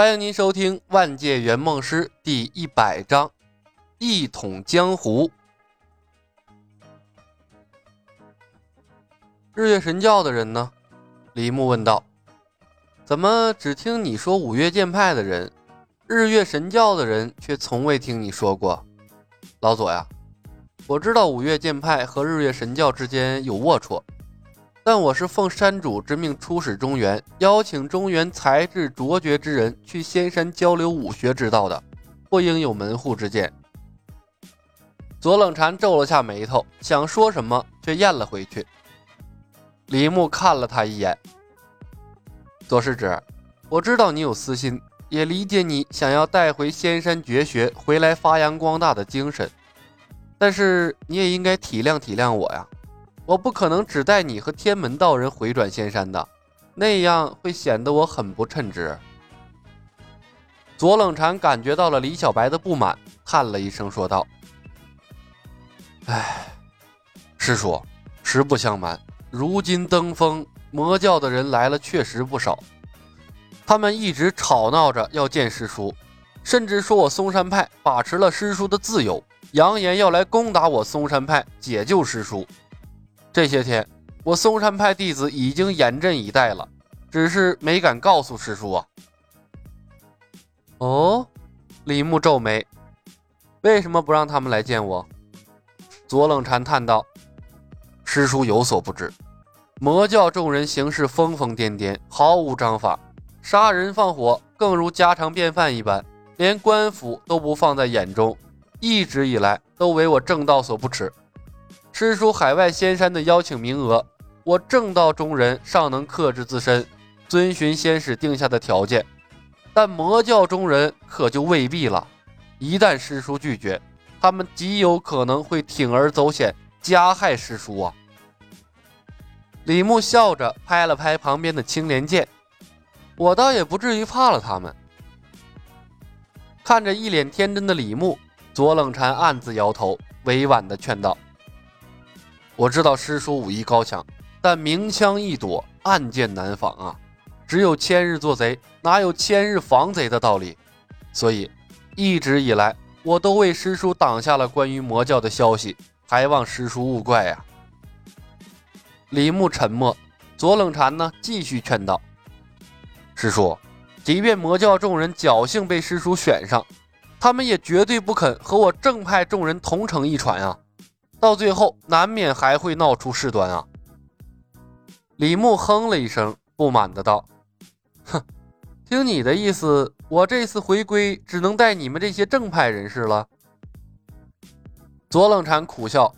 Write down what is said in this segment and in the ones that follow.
欢迎您收听《万界圆梦师》第一百章《一统江湖》。日月神教的人呢？李牧问道。怎么只听你说五岳剑派的人，日月神教的人却从未听你说过？老左呀，我知道五岳剑派和日月神教之间有龌龊。但我是奉山主之命出使中原，邀请中原才智卓绝之人去仙山交流武学之道的，不应有门户之见。左冷禅皱了下眉头，想说什么，却咽了回去。李牧看了他一眼：“左师侄，我知道你有私心，也理解你想要带回仙山绝学回来发扬光大的精神，但是你也应该体谅体谅我呀。”我不可能只带你和天门道人回转仙山的，那样会显得我很不称职。左冷禅感觉到了李小白的不满，叹了一声说道：“哎，师叔，实不相瞒，如今登封魔教的人来了，确实不少。他们一直吵闹着要见师叔，甚至说我嵩山派把持了师叔的自由，扬言要来攻打我嵩山派，解救师叔。”这些天，我嵩山派弟子已经严阵以待了，只是没敢告诉师叔啊。哦，李牧皱眉，为什么不让他们来见我？左冷禅叹道：“师叔有所不知，魔教众人行事疯疯癫癫，毫无章法，杀人放火更如家常便饭一般，连官府都不放在眼中，一直以来都为我正道所不齿。”师叔海外仙山的邀请名额，我正道中人尚能克制自身，遵循仙使定下的条件，但魔教中人可就未必了。一旦师叔拒绝，他们极有可能会铤而走险，加害师叔啊！李牧笑着拍了拍旁边的青莲剑，我倒也不至于怕了他们。看着一脸天真的李牧，左冷禅暗自摇头，委婉地劝道。我知道师叔武艺高强，但明枪易躲，暗箭难防啊！只有千日做贼，哪有千日防贼的道理？所以一直以来，我都为师叔挡下了关于魔教的消息，还望师叔勿怪呀。李牧沉默，左冷禅呢，继续劝道：“师叔，即便魔教众人侥幸被师叔选上，他们也绝对不肯和我正派众人同乘一船啊！”到最后，难免还会闹出事端啊！李牧哼了一声，不满的道：“哼，听你的意思，我这次回归只能带你们这些正派人士了。”左冷禅苦笑：“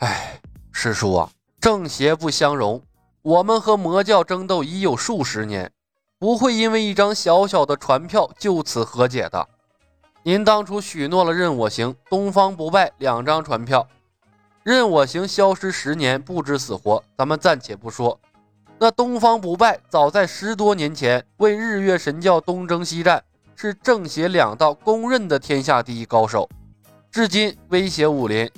哎，师叔啊，正邪不相容，我们和魔教争斗已有数十年，不会因为一张小小的船票就此和解的。”您当初许诺了任我行、东方不败两张船票，任我行消失十年，不知死活，咱们暂且不说。那东方不败早在十多年前为日月神教东征西战，是正邪两道公认的天下第一高手，至今威胁武林。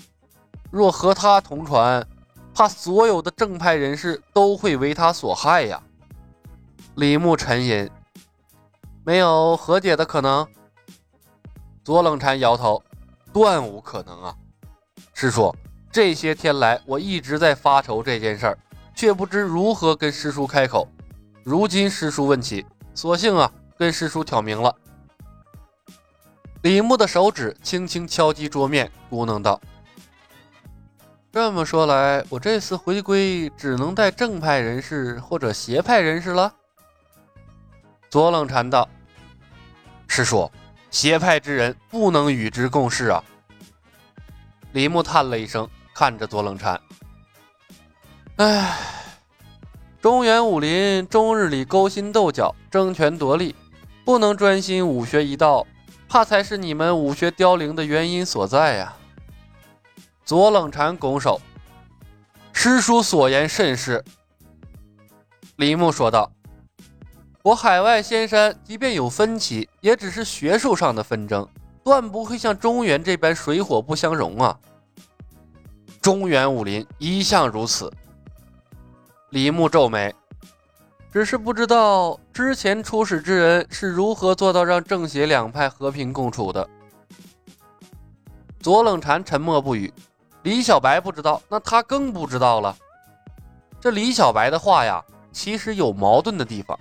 若和他同船，怕所有的正派人士都会为他所害呀。李牧沉吟，没有和解的可能。左冷禅摇头，断无可能啊！师叔，这些天来我一直在发愁这件事儿，却不知如何跟师叔开口。如今师叔问起，索性啊，跟师叔挑明了。李牧的手指轻轻敲击桌面，咕哝道：“这么说来，我这次回归只能带正派人士或者邪派人士了。”左冷禅道：“师叔。”邪派之人不能与之共事啊！李牧叹了一声，看着左冷禅：“唉，中原武林终日里勾心斗角、争权夺利，不能专心武学一道，怕才是你们武学凋零的原因所在呀。”左冷禅拱手：“师叔所言甚是。”李牧说道。我海外仙山，即便有分歧，也只是学术上的纷争，断不会像中原这般水火不相容啊！中原武林一向如此。李牧皱眉，只是不知道之前出使之人是如何做到让正邪两派和平共处的？左冷禅沉默不语。李小白不知道，那他更不知道了。这李小白的话呀，其实有矛盾的地方。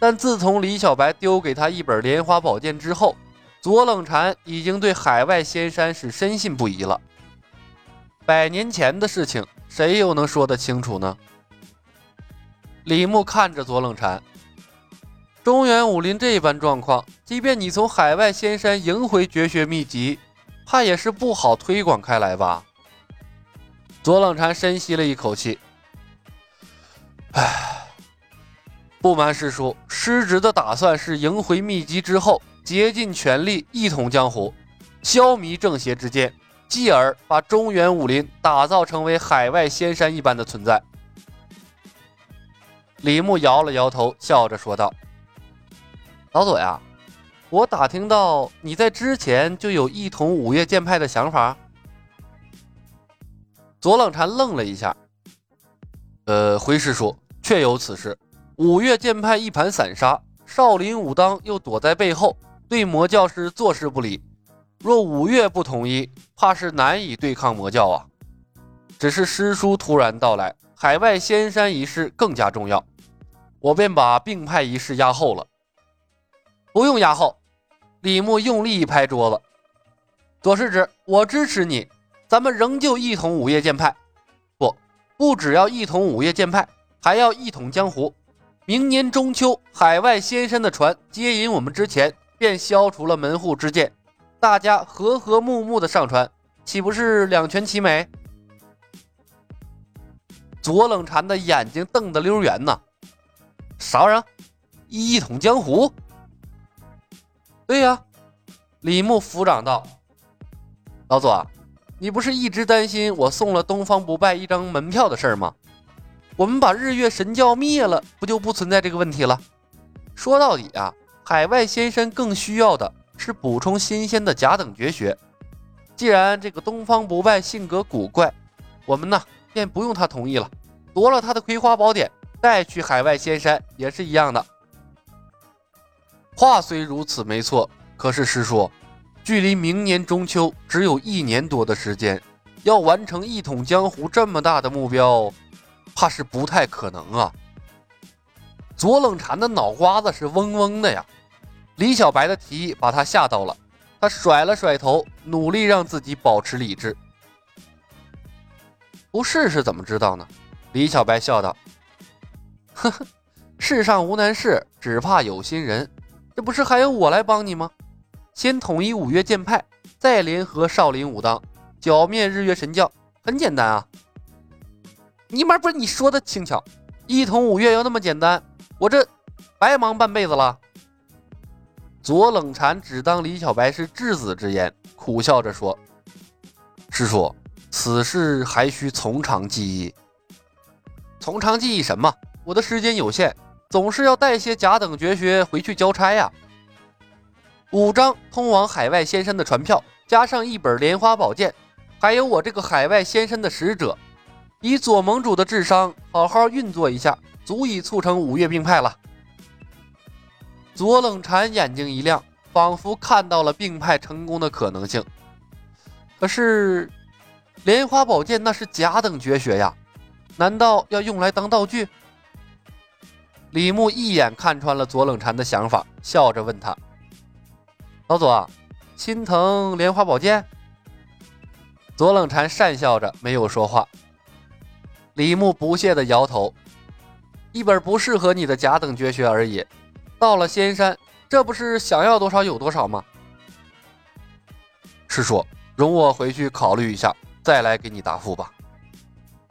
但自从李小白丢给他一本莲花宝剑之后，左冷禅已经对海外仙山是深信不疑了。百年前的事情，谁又能说得清楚呢？李牧看着左冷禅，中原武林这般状况，即便你从海外仙山赢回绝学秘籍，怕也是不好推广开来吧？左冷禅深吸了一口气，唉，不瞒师叔，师侄的打算是赢回秘籍之后，竭尽全力一统江湖，消弭正邪之间，继而把中原武林打造成为海外仙山一般的存在。李牧摇了摇头，笑着说道：“老左呀，我打听到你在之前就有一统五岳剑派的想法。”左冷禅愣了一下，呃，回师叔，确有此事。五岳剑派一盘散沙，少林、武当又躲在背后，对魔教是坐视不理。若五岳不统一，怕是难以对抗魔教啊。只是师叔突然到来，海外仙山一事更加重要。我便把并派一事压后了。不用压后，李牧用力一拍桌子：“左师侄，我支持你，咱们仍旧一统五岳剑派。不，不只要一统五岳剑派，还要一统江湖。明年中秋，海外仙山的船接引我们之前，便消除了门户之见，大家和和睦睦的上船，岂不是两全其美？”左冷禅的眼睛瞪得溜圆呐。啥玩意儿？一统江湖？对呀，李牧抚掌道：“老左，你不是一直担心我送了东方不败一张门票的事儿吗？我们把日月神教灭了，不就不存在这个问题了？说到底啊，海外仙山更需要的是补充新鲜的甲等绝学。既然这个东方不败性格古怪，我们呢便不用他同意了，夺了他的葵花宝典。”再去海外仙山也是一样的。话虽如此，没错。可是师叔，距离明年中秋只有一年多的时间，要完成一统江湖这么大的目标，怕是不太可能啊！左冷禅的脑瓜子是嗡嗡的呀。李小白的提议把他吓到了，他甩了甩头，努力让自己保持理智。不试试怎么知道呢？李小白笑道。呵呵，世上无难事，只怕有心人。这不是还有我来帮你吗？先统一五岳剑派，再联合少林、武当，剿灭日月神教，很简单啊！你妈不是你说的轻巧，一统五岳要那么简单，我这白忙半辈子了。左冷禅只当李小白是质子之言，苦笑着说：“师叔，此事还需从长计议。从长计议什么？”我的时间有限，总是要带些甲等绝学回去交差呀。五张通往海外仙山的船票，加上一本莲花宝剑，还有我这个海外仙山的使者，以左盟主的智商，好好运作一下，足以促成五岳并派了。左冷禅眼睛一亮，仿佛看到了并派成功的可能性。可是，莲花宝剑那是甲等绝学呀，难道要用来当道具？李牧一眼看穿了左冷禅的想法，笑着问他：“老左，心疼莲花宝剑？”左冷禅讪笑着，没有说话。李牧不屑地摇头：“一本不适合你的甲等绝学而已，到了仙山，这不是想要多少有多少吗？”师叔，容我回去考虑一下，再来给你答复吧。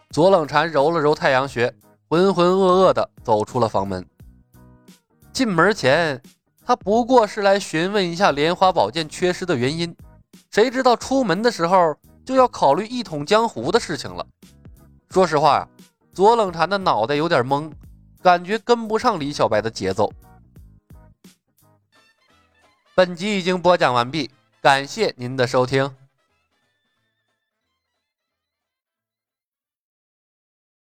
左冷禅揉了揉太阳穴。浑浑噩噩地走出了房门。进门前，他不过是来询问一下莲花宝剑缺失的原因，谁知道出门的时候就要考虑一统江湖的事情了。说实话呀，左冷禅的脑袋有点懵，感觉跟不上李小白的节奏。本集已经播讲完毕，感谢您的收听。